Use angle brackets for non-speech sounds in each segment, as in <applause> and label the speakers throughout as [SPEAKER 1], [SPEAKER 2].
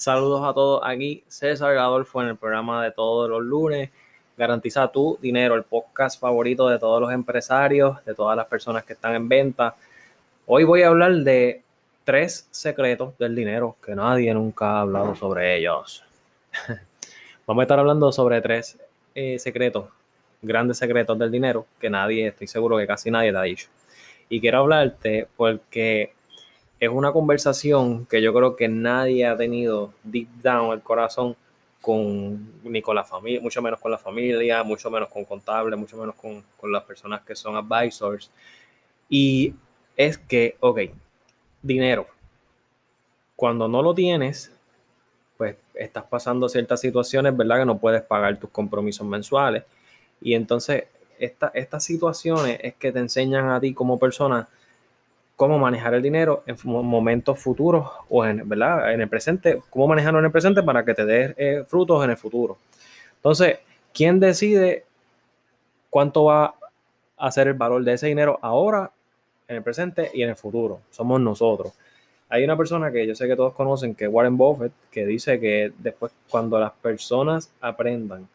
[SPEAKER 1] Saludos a todos aquí, César Adolfo en el programa de todos los lunes. Garantiza tu dinero, el podcast favorito de todos los empresarios, de todas las personas que están en venta. Hoy voy a hablar de tres secretos del dinero que nadie nunca ha hablado sobre ellos. <laughs> Vamos a estar hablando sobre tres eh, secretos, grandes secretos del dinero que nadie, estoy seguro que casi nadie te ha dicho. Y quiero hablarte porque es una conversación que yo creo que nadie ha tenido deep down el corazón con ni con la familia, mucho menos con la familia, mucho menos con contables, mucho menos con, con las personas que son advisors. Y es que, ok, dinero. Cuando no lo tienes, pues estás pasando ciertas situaciones, ¿verdad? Que no puedes pagar tus compromisos mensuales. Y entonces, estas situaciones es que te enseñan a ti como persona cómo manejar el dinero en momentos futuros o en, ¿verdad? en el presente, cómo manejarlo en el presente para que te dé eh, frutos en el futuro. Entonces, ¿quién decide cuánto va a ser el valor de ese dinero ahora, en el presente y en el futuro? Somos nosotros. Hay una persona que yo sé que todos conocen, que es Warren Buffett, que dice que después cuando las personas aprendan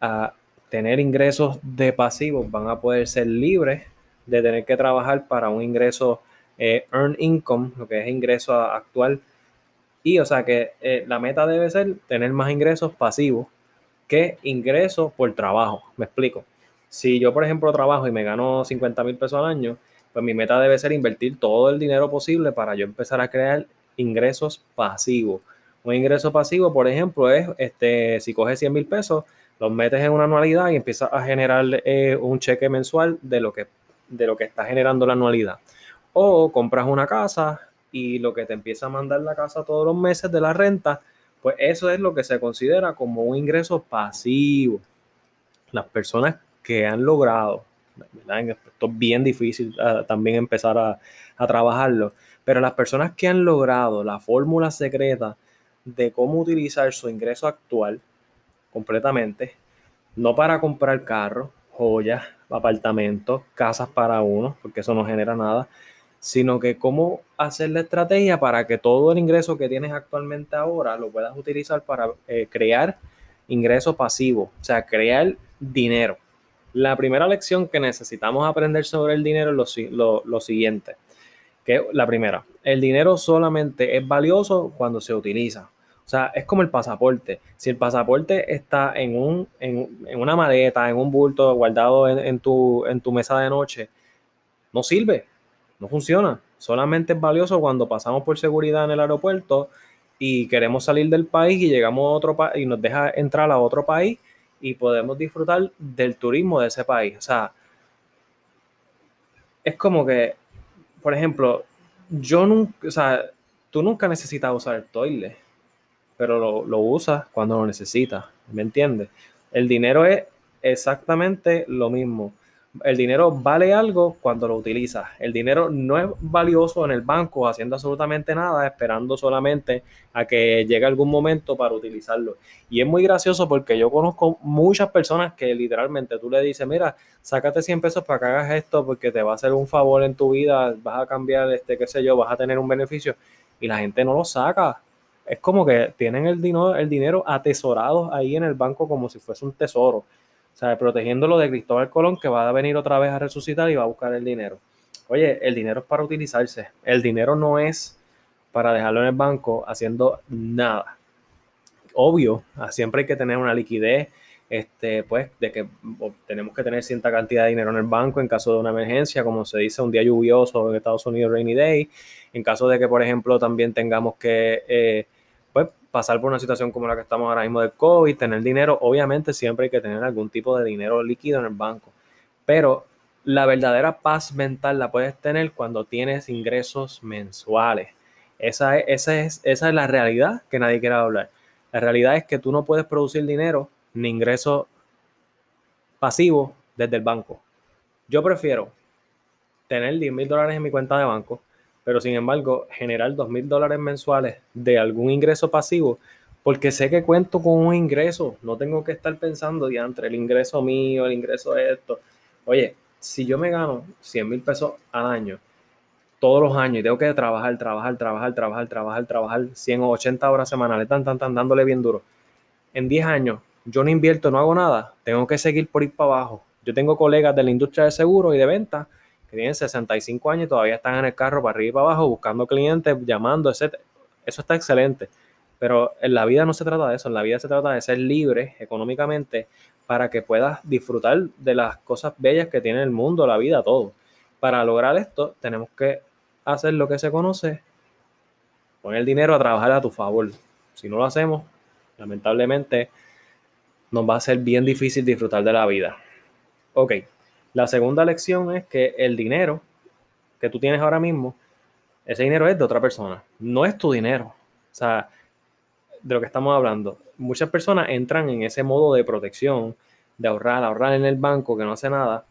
[SPEAKER 1] a tener ingresos de pasivos, van a poder ser libres de tener que trabajar para un ingreso eh, earn income, lo que es ingreso actual. Y o sea que eh, la meta debe ser tener más ingresos pasivos que ingresos por trabajo. Me explico. Si yo, por ejemplo, trabajo y me gano 50 mil pesos al año, pues mi meta debe ser invertir todo el dinero posible para yo empezar a crear ingresos pasivos. Un ingreso pasivo, por ejemplo, es este, si coges 100 mil pesos, los metes en una anualidad y empiezas a generar eh, un cheque mensual de lo que de lo que está generando la anualidad. O compras una casa y lo que te empieza a mandar la casa todos los meses de la renta, pues eso es lo que se considera como un ingreso pasivo. Las personas que han logrado, esto es bien difícil ah, también empezar a, a trabajarlo, pero las personas que han logrado la fórmula secreta de cómo utilizar su ingreso actual completamente, no para comprar carro, joyas, apartamentos, casas para uno, porque eso no genera nada, sino que cómo hacer la estrategia para que todo el ingreso que tienes actualmente ahora lo puedas utilizar para eh, crear ingreso pasivo, o sea, crear dinero. La primera lección que necesitamos aprender sobre el dinero es lo, lo siguiente, que la primera, el dinero solamente es valioso cuando se utiliza. O sea, es como el pasaporte. Si el pasaporte está en, un, en, una maleta, en un bulto guardado en, tu, en tu mesa de noche, no sirve, no funciona. Solamente es valioso cuando pasamos por seguridad en el aeropuerto y queremos salir del país y llegamos a otro país y nos deja entrar a otro país y podemos disfrutar del turismo de ese país. O sea, es como que, por ejemplo, yo nunca, o sea, tú nunca necesitas usar el toilet pero lo, lo usas cuando lo necesitas, ¿me entiendes? El dinero es exactamente lo mismo. El dinero vale algo cuando lo utilizas. El dinero no es valioso en el banco haciendo absolutamente nada, esperando solamente a que llegue algún momento para utilizarlo. Y es muy gracioso porque yo conozco muchas personas que literalmente tú le dices, mira, sácate 100 pesos para que hagas esto porque te va a hacer un favor en tu vida, vas a cambiar, este, qué sé yo, vas a tener un beneficio. Y la gente no lo saca es como que tienen el dinero, el dinero atesorado ahí en el banco como si fuese un tesoro. O sea, protegiéndolo de Cristóbal Colón que va a venir otra vez a resucitar y va a buscar el dinero. Oye, el dinero es para utilizarse. El dinero no es para dejarlo en el banco haciendo nada. Obvio, siempre hay que tener una liquidez, este, pues, de que tenemos que tener cierta cantidad de dinero en el banco en caso de una emergencia, como se dice, un día lluvioso en Estados Unidos, rainy day. En caso de que, por ejemplo, también tengamos que eh, pues, pasar por una situación como la que estamos ahora mismo del COVID, tener dinero, obviamente siempre hay que tener algún tipo de dinero líquido en el banco, pero la verdadera paz mental la puedes tener cuando tienes ingresos mensuales. Esa es, esa es, esa es la realidad que nadie quiere hablar. La realidad es que tú no puedes producir dinero ni ingresos pasivos desde el banco. Yo prefiero tener 10 mil dólares en mi cuenta de banco pero sin embargo generar dos mil dólares mensuales de algún ingreso pasivo, porque sé que cuento con un ingreso, no tengo que estar pensando entre el ingreso mío, el ingreso de esto. Oye, si yo me gano 100 mil pesos al año todos los años y tengo que trabajar, trabajar, trabajar, trabajar, trabajar, trabajar 100 o 80 horas semanales, tan, tan, tan, dándole bien duro. En 10 años yo no invierto, no hago nada, tengo que seguir por ir para abajo. Yo tengo colegas de la industria de seguro y de venta que tienen 65 años y todavía están en el carro para arriba y para abajo buscando clientes, llamando, etc. Eso está excelente. Pero en la vida no se trata de eso, en la vida se trata de ser libre económicamente para que puedas disfrutar de las cosas bellas que tiene el mundo, la vida, todo. Para lograr esto tenemos que hacer lo que se conoce, poner el dinero a trabajar a tu favor. Si no lo hacemos, lamentablemente nos va a ser bien difícil disfrutar de la vida. Ok, la segunda lección es que el dinero que tú tienes ahora mismo, ese dinero es de otra persona, no es tu dinero. O sea, de lo que estamos hablando, muchas personas entran en ese modo de protección, de ahorrar, ahorrar en el banco que no hace nada,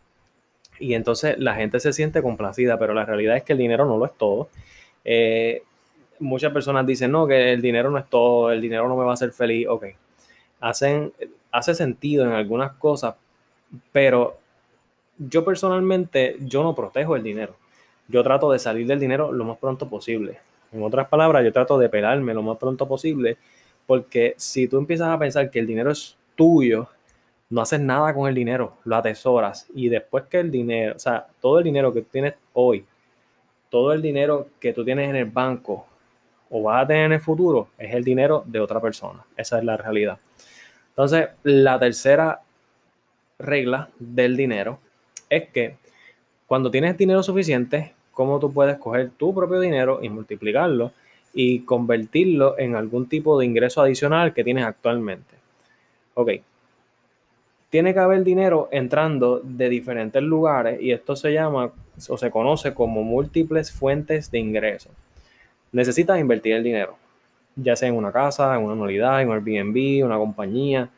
[SPEAKER 1] y entonces la gente se siente complacida, pero la realidad es que el dinero no lo es todo. Eh, muchas personas dicen, no, que el dinero no es todo, el dinero no me va a hacer feliz. Ok, hacen, hace sentido en algunas cosas, pero yo personalmente, yo no protejo el dinero. Yo trato de salir del dinero lo más pronto posible. En otras palabras, yo trato de pelarme lo más pronto posible, porque si tú empiezas a pensar que el dinero es tuyo, no haces nada con el dinero, lo atesoras y después que el dinero, o sea, todo el dinero que tienes hoy, todo el dinero que tú tienes en el banco o vas a tener en el futuro es el dinero de otra persona. Esa es la realidad. Entonces, la tercera regla del dinero es que cuando tienes dinero suficiente, ¿cómo tú puedes coger tu propio dinero y multiplicarlo y convertirlo en algún tipo de ingreso adicional que tienes actualmente? Ok, tiene que haber dinero entrando de diferentes lugares y esto se llama o se conoce como múltiples fuentes de ingresos. Necesitas invertir el dinero, ya sea en una casa, en una anualidad, en un Airbnb, una compañía.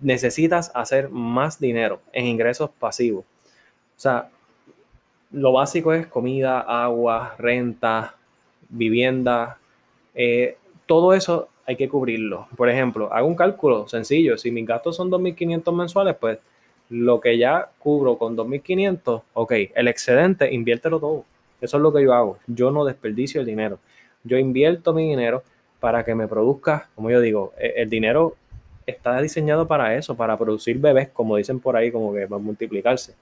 [SPEAKER 1] Necesitas hacer más dinero en ingresos pasivos. O sea, lo básico es comida, agua, renta, vivienda. Eh, todo eso hay que cubrirlo. Por ejemplo, hago un cálculo sencillo. Si mis gastos son 2.500 mensuales, pues lo que ya cubro con 2.500, ok, el excedente, inviértelo todo. Eso es lo que yo hago. Yo no desperdicio el dinero. Yo invierto mi dinero para que me produzca, como yo digo, e, el dinero está diseñado para eso, para producir bebés, como dicen por ahí, como que va a multiplicarse.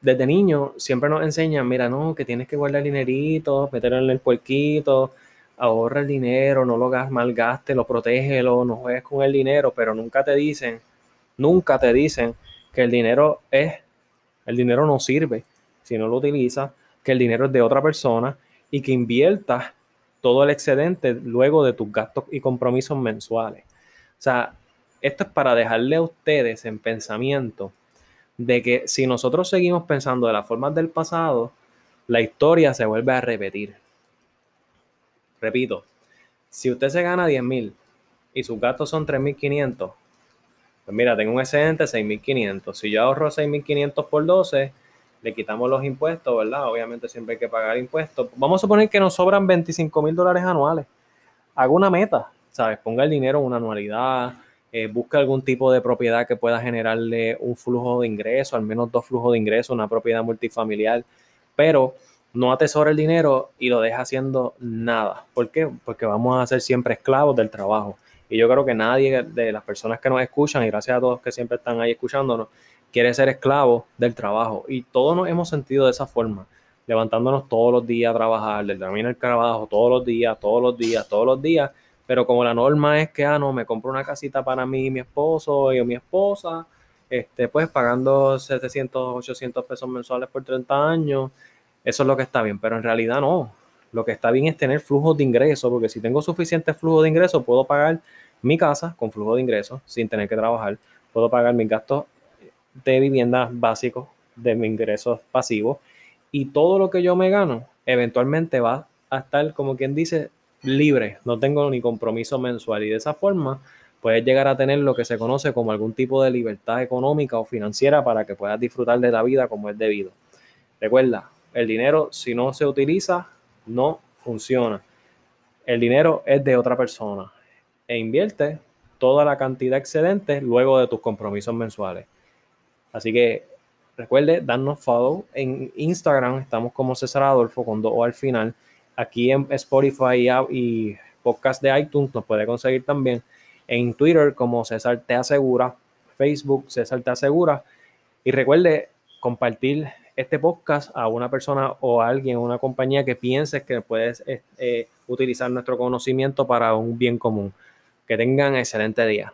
[SPEAKER 1] Desde niño siempre nos enseñan, mira, no, que tienes que guardar dinerito, meterlo en el puerquito, ahorra el dinero, no lo malgaste, lo protégelo, no juegues con el dinero, pero nunca te dicen, nunca te dicen que el dinero es, el dinero no sirve si no lo utilizas, que el dinero es de otra persona y que inviertas todo el excedente luego de tus gastos y compromisos mensuales. O sea, esto es para dejarle a ustedes en pensamiento de que si nosotros seguimos pensando de las formas del pasado, la historia se vuelve a repetir. Repito, si usted se gana 10 mil y sus gastos son 3.500, pues mira, tengo un excedente de 6.500. Si yo ahorro 6.500 por 12, le quitamos los impuestos, ¿verdad? Obviamente siempre hay que pagar impuestos. Vamos a suponer que nos sobran 25 mil dólares anuales. Haga una meta, ¿sabes? Ponga el dinero en una anualidad, eh, busca algún tipo de propiedad que pueda generarle un flujo de ingreso, al menos dos flujos de ingreso, una propiedad multifamiliar, pero no atesora el dinero y lo deja haciendo nada. ¿Por qué? Porque vamos a ser siempre esclavos del trabajo. Y yo creo que nadie de las personas que nos escuchan, y gracias a todos que siempre están ahí escuchándonos, quiere ser esclavo del trabajo. Y todos nos hemos sentido de esa forma, levantándonos todos los días a trabajar, del camino al trabajo, todos los días, todos los días, todos los días, pero como la norma es que, ah, no, me compro una casita para mí y mi esposo y mi esposa, este, pues pagando 700, 800 pesos mensuales por 30 años, eso es lo que está bien, pero en realidad no. Lo que está bien es tener flujos de ingresos, porque si tengo suficiente flujo de ingresos, puedo pagar mi casa con flujo de ingresos sin tener que trabajar, puedo pagar mis gastos de vivienda básicos, de mis ingresos pasivos, y todo lo que yo me gano eventualmente va a estar, como quien dice, libre, no tengo ni compromiso mensual y de esa forma puedes llegar a tener lo que se conoce como algún tipo de libertad económica o financiera para que puedas disfrutar de la vida como es debido. Recuerda, el dinero si no se utiliza no funciona. El dinero es de otra persona e invierte toda la cantidad excedente luego de tus compromisos mensuales. Así que recuerde darnos follow en Instagram, estamos como César Adolfo con O al final. Aquí en Spotify y podcast de iTunes nos puede conseguir también. En Twitter como César Te Asegura, Facebook César Te Asegura. Y recuerde compartir este podcast a una persona o a alguien, una compañía que pienses que puedes eh, utilizar nuestro conocimiento para un bien común. Que tengan excelente día.